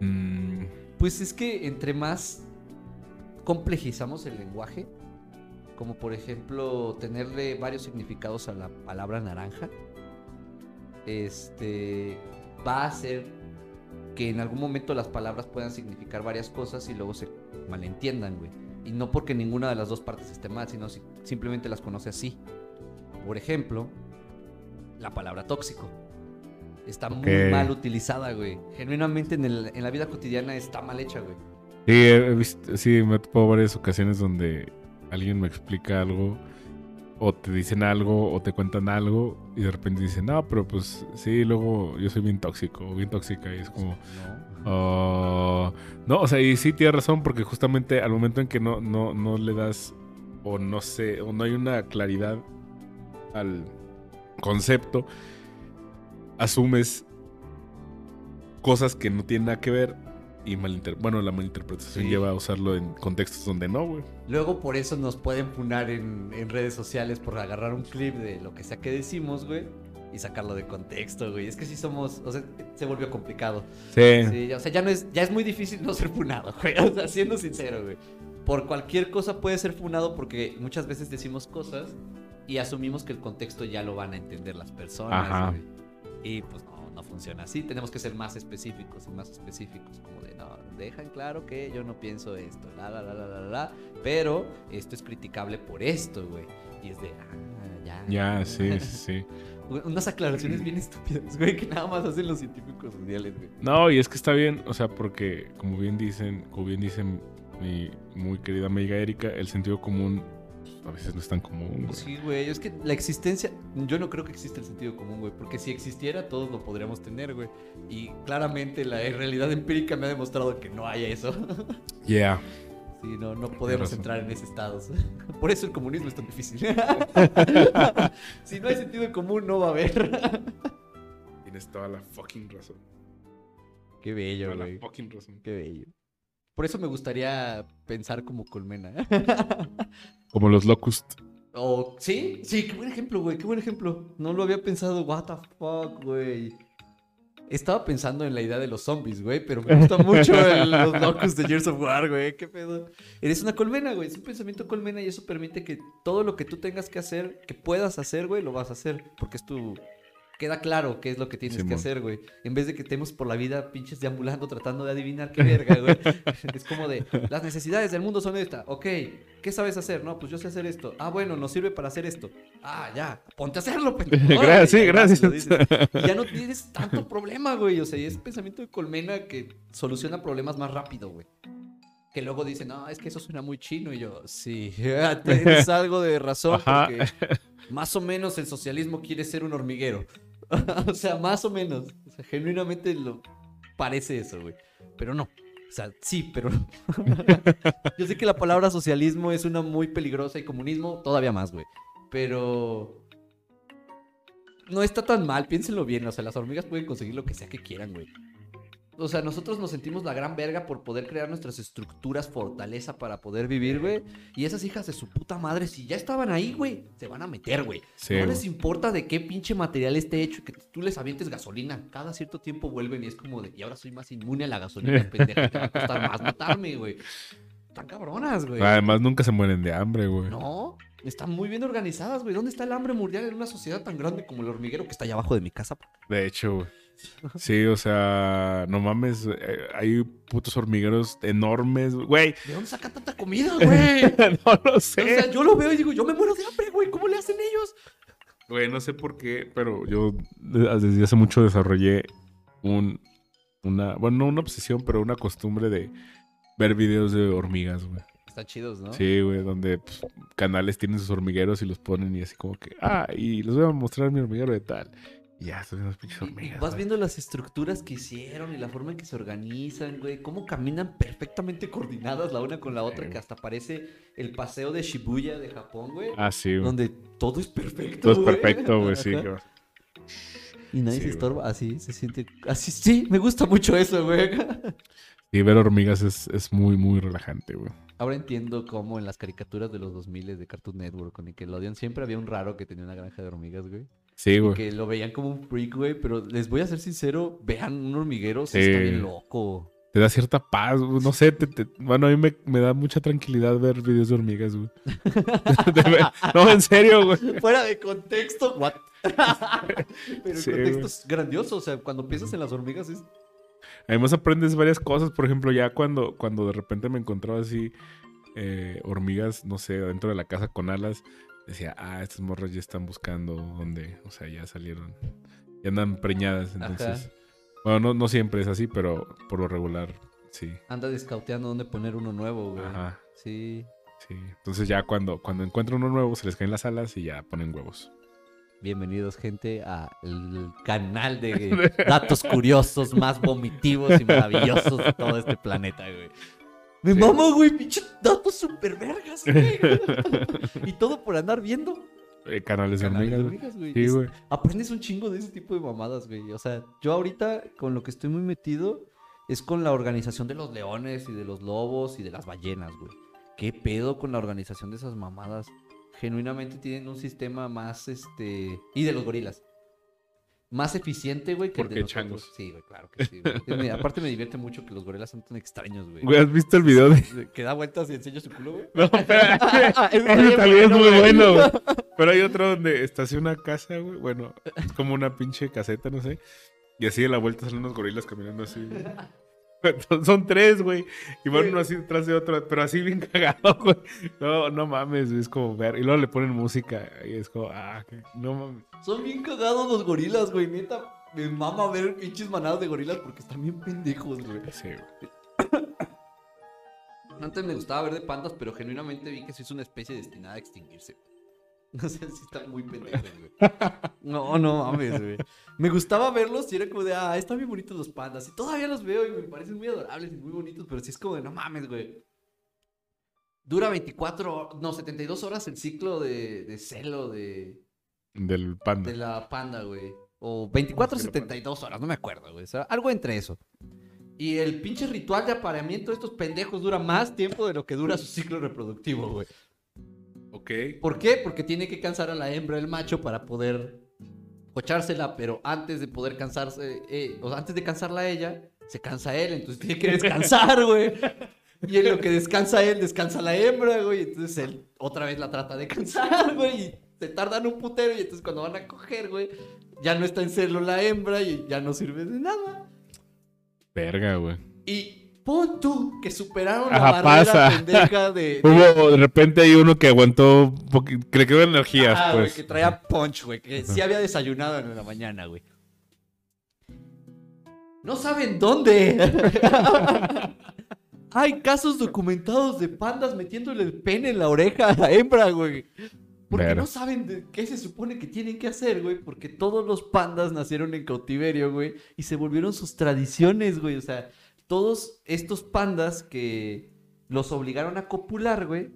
Mm, Pues es que entre más complejizamos el lenguaje, como por ejemplo tenerle varios significados a la palabra naranja, este va a hacer que en algún momento las palabras puedan significar varias cosas y luego se malentiendan, güey. Y no porque ninguna de las dos partes esté mal, sino si simplemente las conoce así. Por ejemplo, la palabra tóxico. Está muy mal utilizada, güey. Genuinamente en, el- en la vida cotidiana está mal hecha, güey. Sí, he visto, sí, me ha tocado varias ocasiones donde alguien me explica algo o te dicen algo o te cuentan algo y de repente dicen, no, pero pues sí, luego yo soy bien tóxico o bien tóxica y es como, No. "Ah". no, o sea, y sí tienes razón porque justamente al momento en que no, no, no le das o no sé, o no hay una claridad al concepto, asumes cosas que no tienen nada que ver y malinter bueno, la malinterpretación Sí. lleva a usarlo en contextos donde no, güey. Luego por eso nos pueden funar en, en redes sociales por agarrar un clip de lo que sea que decimos, güey. Y sacarlo de contexto, güey. Es que sí somos, o sea, se volvió complicado. Sí. O sea, ya no es, ya es muy difícil no ser funado, güey. O sea, siendo sincero, güey. Por cualquier cosa puede ser funado porque muchas veces decimos cosas y asumimos que el contexto ya lo van a entender las personas, Ajá. güey. Y pues no, no funciona así. Tenemos que ser más específicos y más específicos. Como de, no, dejan claro que yo no pienso esto, la, la, la, la, la, la. Pero esto es criticable por esto, güey. Y es de, ah, ya. Ya, sí, sí, sí. Unas aclaraciones bien estúpidas, güey, que nada más hacen los científicos sociales, güey. No, y es que está bien, o sea, porque como bien dicen, como bien dicen mi muy querida amiga Erika, el sentido común a veces no es tan común, güey. Sí, güey, es que la existencia, yo no creo que exista el sentido común, güey, porque si existiera todos lo podríamos tener, güey. Y claramente la realidad empírica me ha demostrado que no hay eso. Yeah. Sí, no, no podemos entrar en ese estado. Por eso el comunismo es tan difícil. si no hay sentido común, no va a haber. Tienes toda la fucking razón. Qué bello, Toda la güey. fucking razón. Qué bello. Por eso me gustaría pensar como colmena. Como los locust. O, sí, sí, qué buen ejemplo, güey, qué buen ejemplo. No lo había pensado, what the fuck, güey. Estaba pensando en la idea de los zombies, güey, pero me gusta mucho el- los locos de Years of War, güey, qué pedo. Eres una colmena, güey, es un pensamiento colmena y eso permite que todo lo que tú tengas que hacer, que puedas hacer, güey, lo vas a hacer, porque es tu, queda claro qué es lo que tienes que hacer, güey. En vez de que estemos por la vida pinches deambulando tratando de adivinar qué verga, güey. es como de, las necesidades del mundo son estas. Ok, ¿qué sabes hacer? No, pues yo sé hacer esto. Ah, bueno, nos sirve para hacer esto. Ah, ya, ponte a hacerlo, pendejo. Gracias, sí, gracias. ya no tienes tanto problema, güey. O sea, y es pensamiento de colmena que soluciona problemas más rápido, güey. Que luego dicen, no, es que eso suena muy chino. Y yo, sí, tienes algo de razón, Ajá. porque más o menos el socialismo quiere ser un hormiguero. o sea, más o menos. Genuinamente lo parece eso, güey. Pero no. O sea, sí, pero. Yo sé que la palabra socialismo es una muy peligrosa y comunismo todavía más, güey. Pero no está tan mal, piénsenlo bien. O sea, las hormigas pueden conseguir lo que sea que quieran, güey. O sea, nosotros nos sentimos la gran verga por poder crear nuestras estructuras, fortaleza para poder vivir, güey. Y esas hijas de su puta madre, si ya estaban ahí, güey, se van a meter, güey. Sí, no güey. les importa de qué pinche material esté hecho, que tú les avientes gasolina. Cada cierto tiempo vuelven y es como de, y ahora soy más inmune a la gasolina, pendeja. Te va a costar más matarme, güey. Están cabronas, güey. Además, nunca se mueren de hambre, güey. No, están muy bien organizadas, güey. ¿Dónde está el hambre mundial en una sociedad tan grande como el hormiguero que está allá abajo de mi casa? De hecho, güey. Sí, o sea, no mames, eh, hay putos hormigueros enormes, güey. ¿De dónde sacan tanta comida, güey? no lo O sé. sea, yo lo veo y digo, yo me muero de hambre, güey. ¿Cómo le hacen ellos? Güey, no sé por qué, pero yo de- desde hace mucho desarrollé un, una, bueno, no una obsesión, pero una costumbre de ver videos de hormigas, güey. Están chidos, ¿no? Sí, güey, donde pues, canales tienen sus hormigueros y los ponen y así como que, ah, y les voy a mostrar mi hormiguero de tal. Ya, son unas pinches hormigas. Vas güey. viendo las estructuras que hicieron y la forma en que se organizan, güey. Cómo caminan perfectamente coordinadas la una con la otra, Sí. que hasta parece el paseo de Shibuya de Japón, güey. Ah, sí, güey. donde todo es perfecto. Todo es perfecto, güey, sí. Y nadie Sí, se güey. estorba. Así se siente. Así sí, me gusta mucho eso, güey. Y ver hormigas es, es muy, muy relajante, güey. Ahora entiendo cómo en las caricaturas de los 2000 de Cartoon Network con Nickelodeon siempre había un raro que tenía una granja de hormigas, güey. Sí, güey. que lo veían como un freak, güey. Pero les voy a ser sincero, vean un hormiguero, sí, está bien loco. Te da cierta paz, güey, no sé, te- te- bueno, a mí me, me da mucha tranquilidad ver videos de hormigas, güey. No, en serio, güey. Fuera de contexto, what? Pero Sí, el contexto güey. es grandioso. O sea, cuando piensas en las hormigas es. Además aprendes varias cosas, por ejemplo, ya cuando, cuando de repente me encontraba así eh, hormigas, no sé, dentro de la casa con alas, decía, ah, estas morras ya están buscando dónde, o sea, ya salieron, ya andan preñadas, Ajá. entonces... Bueno, no, no siempre es así, pero por lo regular, sí. Anda descauteando dónde poner uno nuevo, güey. Ajá, Sí. sí. Entonces ya cuando, cuando encuentran uno nuevo, se les caen las alas y ya ponen huevos. Bienvenidos, gente, al canal de datos curiosos más vomitivos y maravillosos de todo este planeta, güey. Me Sí. mama, güey, pinche datos super vergas, güey. y todo por andar viendo Eh, canales de canales de hormigas, güey. Sí, güey. Aprendes un chingo de ese tipo de mamadas, güey. O sea, yo ahorita con lo que estoy muy metido es con la organización de los leones y de los lobos y de las ballenas, güey. ¿Qué pedo con la organización de esas mamadas? Genuinamente tienen un sistema más, este... Y de los gorilas. Más eficiente, güey, que el de changos. Sí, güey, claro que sí. güey. Aparte me divierte mucho que los gorilas son tan extraños, güey. Güey, ¿has visto el video de...? Que da vueltas y enseña su culo, güey. No, espera. Ese está Ese también es muy bueno, güey. Pero hay otro donde está así una casa, güey. Bueno, es como una pinche caseta, no sé. Y así de la vuelta salen unos gorilas caminando así. güey. Son tres, güey. Y van uno así detrás de otro, pero así bien cagado, güey. No, no mames, es como ver. Y luego le ponen música. Y es como, ah, no mames. Son bien cagados los gorilas, güey. Neta, me mama ver pinches manadas de gorilas porque están bien pendejos, güey. Sí, güey. Antes me gustaba ver de pandas, pero genuinamente vi que sí es una especie destinada a extinguirse. No sé si están muy pendejos, güey. No, no mames, güey. Me gustaba verlos y era como de, ah, están bien bonitos los pandas. Y todavía los veo y me parecen muy adorables y muy bonitos, pero sí es como de, no mames, güey. Dura 24, no, 72 horas el ciclo de, de celo de, Del panda. de la panda, güey. O 24 o 72 horas, no me acuerdo, güey. O sea, algo entre eso. Y el pinche ritual de apareamiento de estos pendejos dura más tiempo de lo que dura su ciclo reproductivo, güey. Ok. ¿Por qué? Porque tiene que cansar a la hembra el macho para poder cochársela, pero antes de poder cansarse, eh, o sea, antes de cansarla a ella, se cansa él, entonces tiene que descansar, güey. Y en lo que descansa él, descansa la hembra, güey. Entonces él otra vez la trata de cansar, güey. Y se tardan un putero y entonces cuando van a coger, güey, ya no está en celo la hembra y ya no sirve de nada. Verga, güey. Y pon tú que superaron la Ajá, barrera pasa. pendeja de... de- Hubo, de repente hay uno que aguantó, poqui- que le quedó energías, Ah, güey, pues. que traía punch, güey, que sí había desayunado en la mañana, güey. No saben dónde. Hay casos documentados de pandas metiéndole el pene en la oreja a la hembra, güey. Porque no saben de qué se supone que tienen que hacer, güey. Porque todos los pandas nacieron en cautiverio, güey. Y se volvieron sus tradiciones, güey. O sea, todos estos pandas que los obligaron a copular, güey.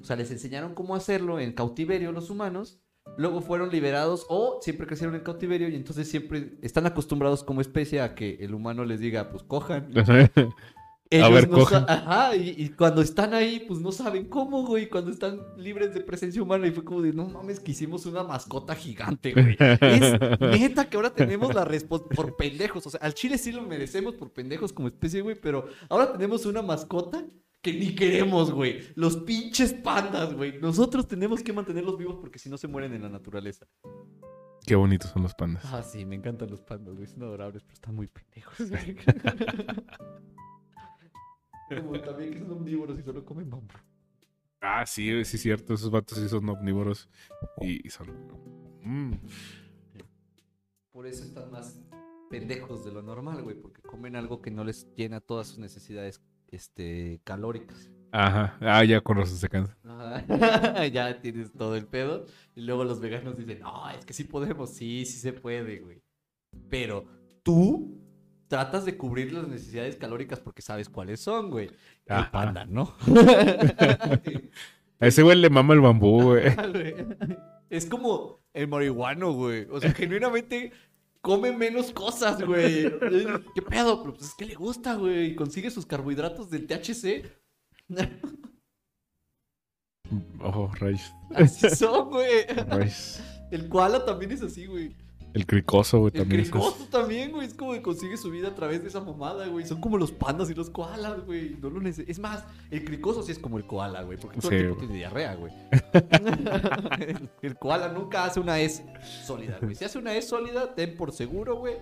O sea, les enseñaron cómo hacerlo en cautiverio los humanos. Luego fueron liberados o siempre crecieron en cautiverio y entonces siempre están acostumbrados como especie a que el humano les diga, pues cojan. Ellos ver, no sa- Ajá, y, y cuando están ahí, pues no saben cómo, güey. Cuando están libres de presencia humana y fue como de, no mames, que hicimos una mascota gigante, güey. Es neta que ahora tenemos la respuesta por pendejos. O sea, al chile sí lo merecemos por pendejos como especie, güey, pero ahora tenemos una mascota que ni queremos, güey. Los pinches pandas, güey. Nosotros tenemos que mantenerlos vivos porque si no se mueren en la naturaleza. Qué bonitos son los pandas. Ah, sí, me encantan los pandas, güey. Son adorables, pero están muy pendejos. güey. Como también que son omnívoros y solo comen bambú. Ah, sí, sí, es cierto. Esos vatos sí son omnívoros. Y, y son. Mm. Por eso están más pendejos de lo normal, güey, porque comen algo que no les llena todas sus necesidades este, calóricas. Ajá. Ah, ya con razón se cansa. Ajá. ya tienes todo el pedo. Y luego los veganos dicen, no, es que sí podemos, sí, sí se puede, güey. Pero tú tratas de cubrir las necesidades calóricas porque sabes cuáles son, güey. El panda, ¿no? A ese güey le mama el bambú, güey. es como el marihuano, güey. O sea, genuinamente come menos cosas, güey. ¿Qué pedo? Pero pues es que le gusta, güey. Y consigue sus carbohidratos del THC. Ojo, rayos. Así son, güey. rayos. El koala también es así, güey. El cricoso, güey, El también es cricoso también, güey. Es como que consigue su vida a través de esa mamada, güey. Son como los pandas y los koalas, güey. No lo Es más, el cricoso sí es como el koala, güey. Porque todo Sí, el tiempo tiene diarrea, güey. el, el koala nunca hace una S sólida, güey. Si hace una S sólida, ten por seguro, güey,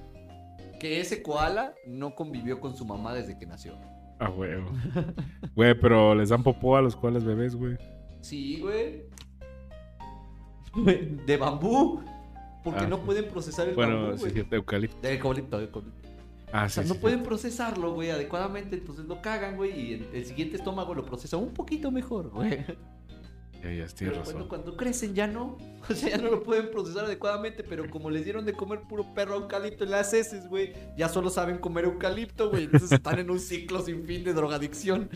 que ese koala no convivió con su mamá desde que nació. Ah, güey. Güey, pero les dan popó a los cuales bebés, güey. Sí, güey. De bambú. Porque Ah, no sí. pueden procesar el Bueno, bambú, sí, güey. cierto, eucalipto. De eucalipto, de eucalipto. Ah, O sí. no sí, pueden procesarlo, güey, adecuadamente, entonces lo cagan, güey, y el, el siguiente estómago lo procesa un poquito mejor, güey. Ya, ya, Pero razón. cuando, cuando crecen ya no, o sea, ya no lo pueden procesar adecuadamente, pero como les dieron de comer puro perro eucalipto en las heces, güey, ya solo saben comer eucalipto, güey, entonces están en un ciclo sin fin de drogadicción.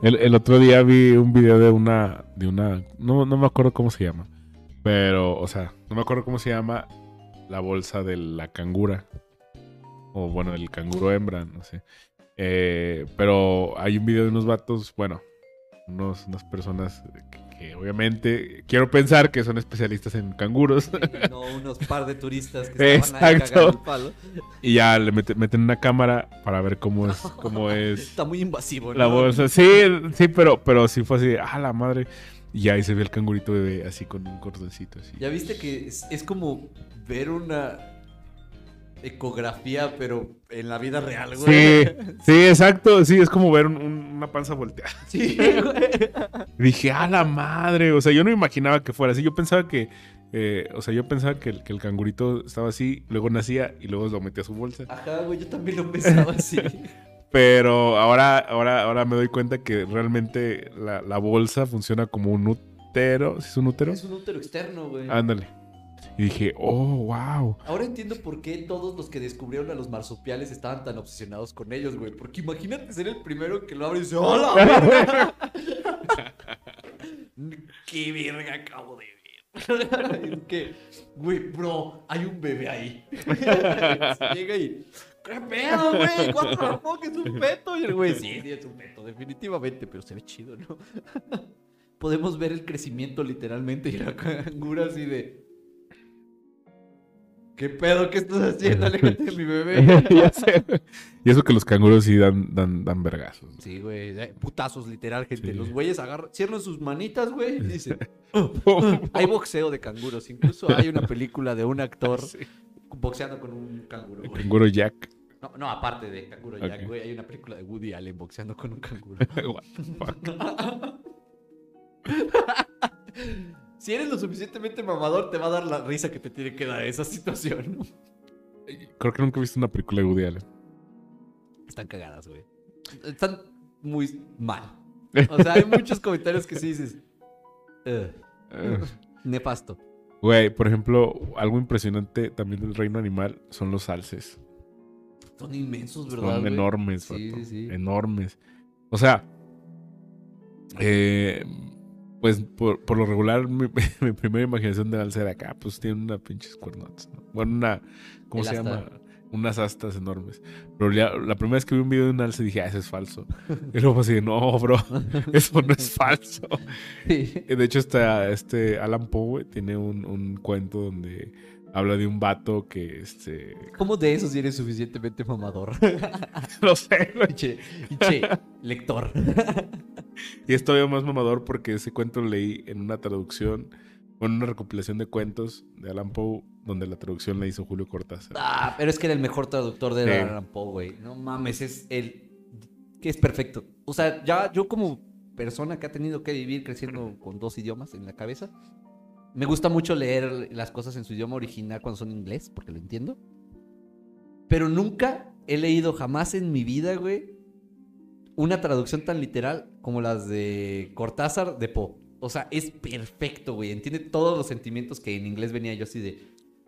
El, el otro día vi un video de una, de una, no, no me acuerdo cómo se llama, pero, o sea, no me acuerdo cómo se llama la bolsa de la cangura, o bueno, el canguro hembra, no sé. Eh, pero hay un video de unos vatos, bueno, unos, unas personas que, que obviamente quiero pensar que son especialistas en canguros no unos par de turistas que estaban ahí Exacto. cagando el palo. y ya le mete- meten una cámara para ver cómo es, cómo es Está muy invasivo, ¿no? La bolsa, sí, sí, pero, pero sí fue así, ah, la madre. Y ahí se ve el cangurito bebé así con un cordoncito así. Ya viste que es, es como ver una ecografía, pero en la vida real, güey. Sí, sí, exacto, sí, es como ver un- un- una panza volteada. Sí, güey. Dije, ah, la madre, o sea, yo no me imaginaba que fuera así, yo pensaba que, eh, o sea, yo pensaba que el, que el cangurito estaba así, luego nacía y luego lo metía a su bolsa. Ajá, güey, yo también lo pensaba así. Pero ahora, ahora, ahora me doy cuenta que realmente la, la bolsa funciona como un útero, ¿sí es un útero? Es un útero externo, güey. Ándale. Y dije, oh, wow. Ahora entiendo por qué todos los que descubrieron a los marsupiales estaban tan obsesionados con ellos, güey. Porque imagínate ser el primero que lo abre y dice, ¡Hola! verga!". ¡Qué verga acabo de ver! que, güey, bro, hay un bebé ahí. Llega y, ¿qué pedo, güey? ¿Cuánto the fuck es un feto? Y el güey, sí, sí, es un feto, definitivamente, pero se ve chido, ¿no? Podemos ver el crecimiento literalmente y la cangura así de... ¿Qué pedo? ¿Qué estás haciendo? Aléjate de mi bebé. ya sé. Y eso que los canguros sí dan, dan, dan vergazos. Sí, güey. Putazos, literal, gente. Sí. Los güeyes agarran, cierran sus manitas, güey, y dicen... Hay boxeo de canguros. Incluso hay una película de un actor Sí. boxeando con un canguro, El güey. canguro Jack. No, no, aparte de Canguro Jack, güey, hay una película de Woody Allen boxeando con un canguro. What the fuck. si eres lo suficientemente mamador, te va a dar la risa que te tiene que dar esa situación. Creo que nunca he visto una película de Woody Allen. Están cagadas, güey. Están muy mal. O sea, hay muchos comentarios que sí dices. "Ugh, Eh, nefasto. Güey, por ejemplo, algo impresionante también del reino animal son los alces. Son inmensos, ¿verdad? Son güey? enormes, Sí, vato. sí. Enormes. O sea, eh, pues por, por lo regular, mi, mi primera imaginación de alce era acá, pues tiene una pinches cuernotas. ¿no? Bueno, una. ¿Cómo El se llama? Unas astas enormes. Pero ya- la primera vez que vi un video de un alce dije, ah, eso es falso. Y luego así, no, bro, eso no es falso. Sí. De hecho, está este Alan Poe tiene un, un cuento donde habla de un vato que este. ¿Cómo de eso si eres suficientemente mamador? No sé, güey. Pinche, pinche lector. Y es todavía más mamador porque ese cuento lo leí en una traducción, en una recopilación de cuentos de Alan Poe, donde la traducción la hizo Julio Cortázar. Ah, pero es que era el mejor traductor de Sí. Alan Poe, güey. No mames, es el que es perfecto. O sea, ya yo como persona que ha tenido que vivir creciendo con dos idiomas en la cabeza, me gusta mucho leer las cosas en su idioma original cuando son inglés, porque lo entiendo. Pero nunca he leído jamás en mi vida, güey, una traducción tan literal como las de Cortázar de Poe. O sea, es perfecto, güey. Entiende todos los sentimientos que en inglés venía yo así de.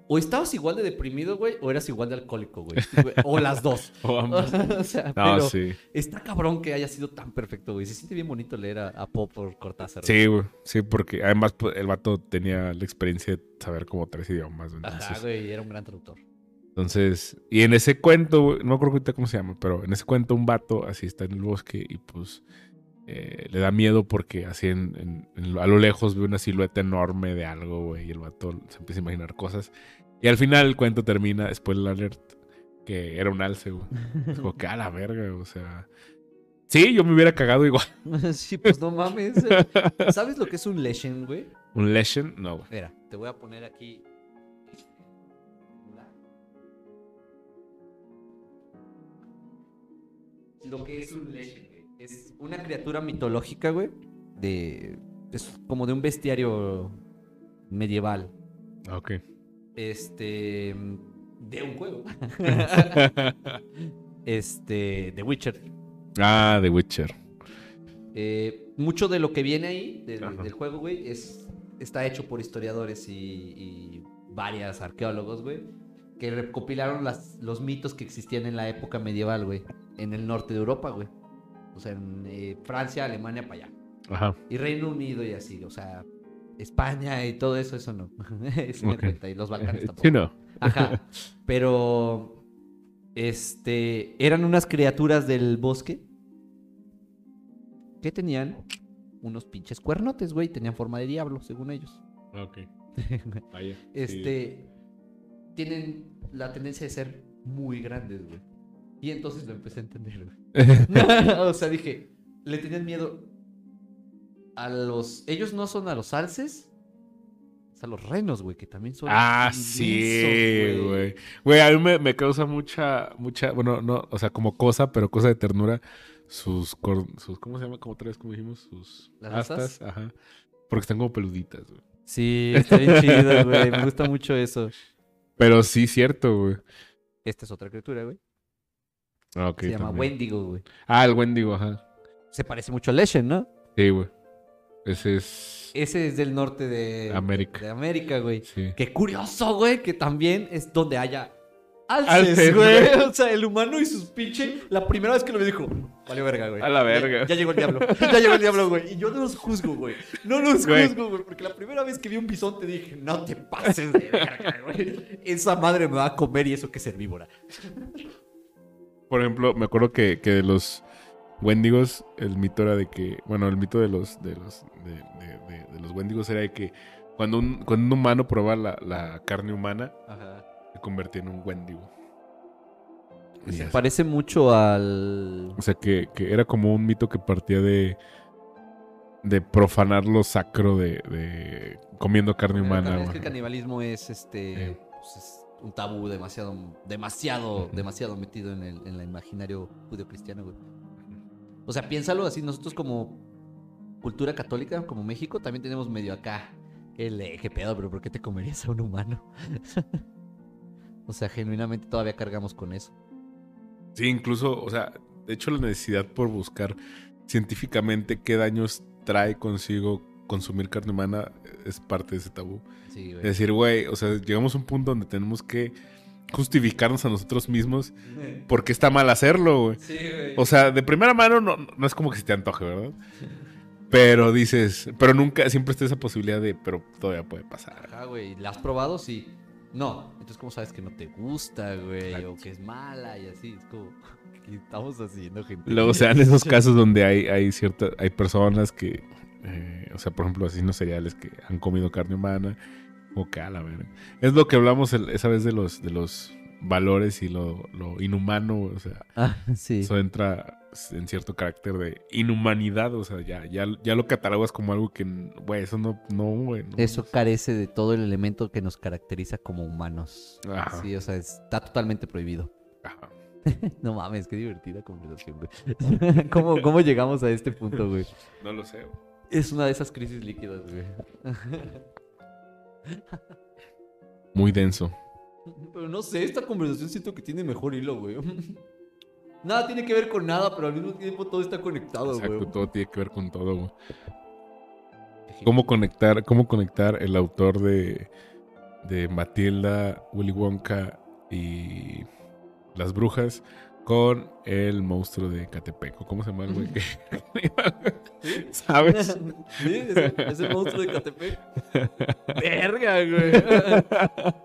O estabas igual de deprimido, güey, o eras igual de alcohólico, güey. O las dos. O ambos. o sea, No, pero sí. está cabrón que haya sido tan perfecto, güey. Se siente bien bonito leer a, a Poe por Cortázar. Sí, güey. Sí, porque además pues, el vato tenía la experiencia de saber como tres idiomas. güey. Ajá, Entonces, güey, era un gran traductor. entonces y en ese cuento, güey, no me acuerdo ahorita cómo se llama, pero en ese cuento un vato así está en el bosque y pues eh, le da miedo porque así en, en- a lo lejos ve una silueta enorme de algo, güey, y el vato se empieza a imaginar cosas. Y al final el cuento termina, spoiler alert, que era un alce, güey. Como que a la verga, o sea. Sí, yo me hubiera cagado igual. sí, pues no mames. ¿Sabes lo que es un legend, güey? ¿Un legend? No, güey. Espera, te voy a poner aquí. Lo que es un legend, güey. Es una criatura mitológica, güey. De. Es como de un bestiario medieval. Ah, Ok. Este. De un juego. este. The Witcher. ah, The Witcher. Eh, mucho de lo que viene ahí, del juego, güey, es, está hecho por historiadores y, y varias arqueólogos, güey, que recopilaron las, los mitos que existían en la época medieval, güey, en el norte de Europa, güey. O sea, en eh, Francia, Alemania, para allá. Ajá. Y Reino Unido y así, o sea, España y todo eso, eso no. Sí me Ok. cuenta, y los Balcanes tampoco. Sí, no. Ajá. Pero. Este. Eran unas criaturas del bosque. Que tenían unos pinches cuernotes, güey. Tenían forma de diablo, según ellos. Ok. Vaya. Este. Tienen la tendencia de ser muy grandes, güey. Y entonces lo empecé a entender, güey. o sea, dije. Le tenían miedo. A los. Ellos no son a los alces. Es a los renos, güey, que también son. Ah, sí, güey. Güey, a mí me, me causa mucha, mucha, bueno, no, o sea, como cosa, pero cosa de ternura, sus, cor- sus ¿cómo se llama? Como otra vez, como dijimos, sus ¿Las astas, ajá. Porque están como peluditas, güey. Sí, está bien chido, güey. Me gusta mucho eso. Pero sí, cierto, güey. Esta es otra criatura, güey. Ah, ok, Se llama también. Wendigo, güey. Ah, el Wendigo, ajá. Se parece mucho a Leshen, ¿no? Sí, güey. Ese es Ese es del norte de América. De América, güey. Sí. Qué curioso, güey, que también es donde haya alces, güey. O sea, el humano y sus pinche. La primera vez que lo vi dijo, vale verga, güey. A la verga. Ya, ya llegó el diablo. Ya llegó el diablo, güey. Y yo no los juzgo, güey. No los juzgo, güey. Porque la primera vez que vi un bisonte dije, no te pases de verga, güey. Esa madre me va a comer y eso que es herbívora. Por ejemplo, me acuerdo que, que de los Wendigos, el mito era de que, bueno, el mito de los de los de, de- de- de los Wendigos era de que cuando un, cuando un humano probaba la, la carne humana, Ajá. se convertía en un Wendigo. Y Se parece mucho al. O sea que, que era como un mito que partía de de profanar lo sacro de, de comiendo carne humana. es que el canibalismo es este. Eh. pues, es un tabú demasiado, demasiado, demasiado metido en el, en el imaginario judio-cristiano, güey. O sea, piénsalo así, nosotros como cultura católica, como México, también tenemos medio acá el eh, qué pedo, pero ¿por qué te comerías a un humano? o sea, genuinamente todavía cargamos con eso. Sí, incluso, o sea, de hecho la necesidad por buscar científicamente qué daños trae consigo consumir carne humana es parte de ese tabú. Sí, Es güey. decir, güey, o sea, llegamos a un punto donde tenemos que justificarnos a nosotros mismos porque está mal hacerlo, güey. Sí, güey. O sea, de primera mano no, no es como que se te antoje, ¿verdad? Pero dices, pero nunca, siempre está esa posibilidad de, pero todavía puede pasar. Ajá, güey. ¿La has probado? Sí. No. Entonces, ¿cómo sabes que no te gusta, güey? Exacto. O que es mala y así. Es como, ¿qué estamos haciendo, gente? Luego se dan esos casos donde hay, hay ciertas, hay personas que, eh, o sea, por ejemplo, asesinos seriales que han comido carne humana o que a la verga. Es lo que hablamos el- esa vez de los, de los valores y lo, lo inhumano, o sea, Ah, sí. eso entra en cierto carácter de inhumanidad, o sea, ya, ya, ya lo catalogas como algo que, güey, eso no, no. Eso carece de todo el elemento que nos caracteriza como humanos. Ajá. Sí, o sea, está totalmente prohibido. Ajá. No mames, qué divertida conversación, güey. ¿Cómo, ¿Cómo llegamos a este punto, güey? No lo sé. güey. Es una de esas crisis líquidas, güey. Muy denso. Pero no sé, esta conversación siento que tiene mejor hilo, güey. Nada tiene que ver con nada, pero al mismo tiempo todo está conectado, Exacto, güey. todo tiene que ver con todo, güey. ¿Cómo conectar, cómo conectar el autor de, de Matilda, Willy Wonka y Las Brujas con el monstruo de Catepec? ¿O ¿Cómo se llama el güey? ¿Sabes? Sí, es, el- es el monstruo de Catepec. Verga, güey.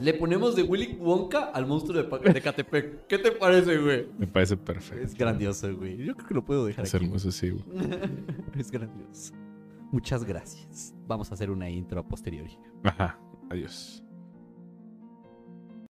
Le ponemos de Willy Wonka al monstruo de, de Catepec. ¿Qué te parece, güey? Me parece perfecto. Es grandioso, güey. Yo creo que lo puedo dejar Es aquí. hermoso, sí, güey. es grandioso. Muchas gracias. Vamos a hacer una intro a posteriori. Ajá. Adiós.